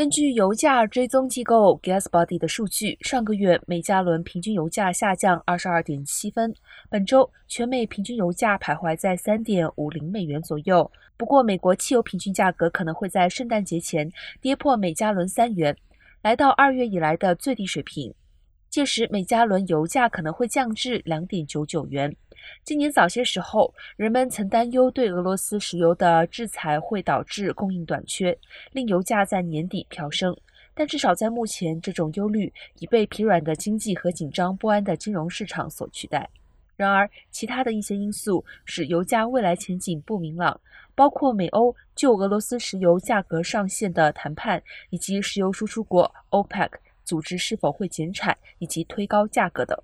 根据油价追踪机构 GasBuddy 的数据，上个月每加仑平均油价下降二十二点七分。本周全美平均油价徘徊在三点五零美元左右。不过，美国汽油平均价格可能会在圣诞节前跌破每加仑三元，来到二月以来的最低水平。届时，每加仑油价可能会降至两点九九元。今年早些时候，人们曾担忧对俄罗斯石油的制裁会导致供应短缺，令油价在年底飙升。但至少在目前，这种忧虑已被疲软的经济和紧张不安的金融市场所取代。然而，其他的一些因素使油价未来前景不明朗，包括美欧就俄罗斯石油价格上限的谈判，以及石油输出国 OPEC。组织是否会减产以及推高价格等。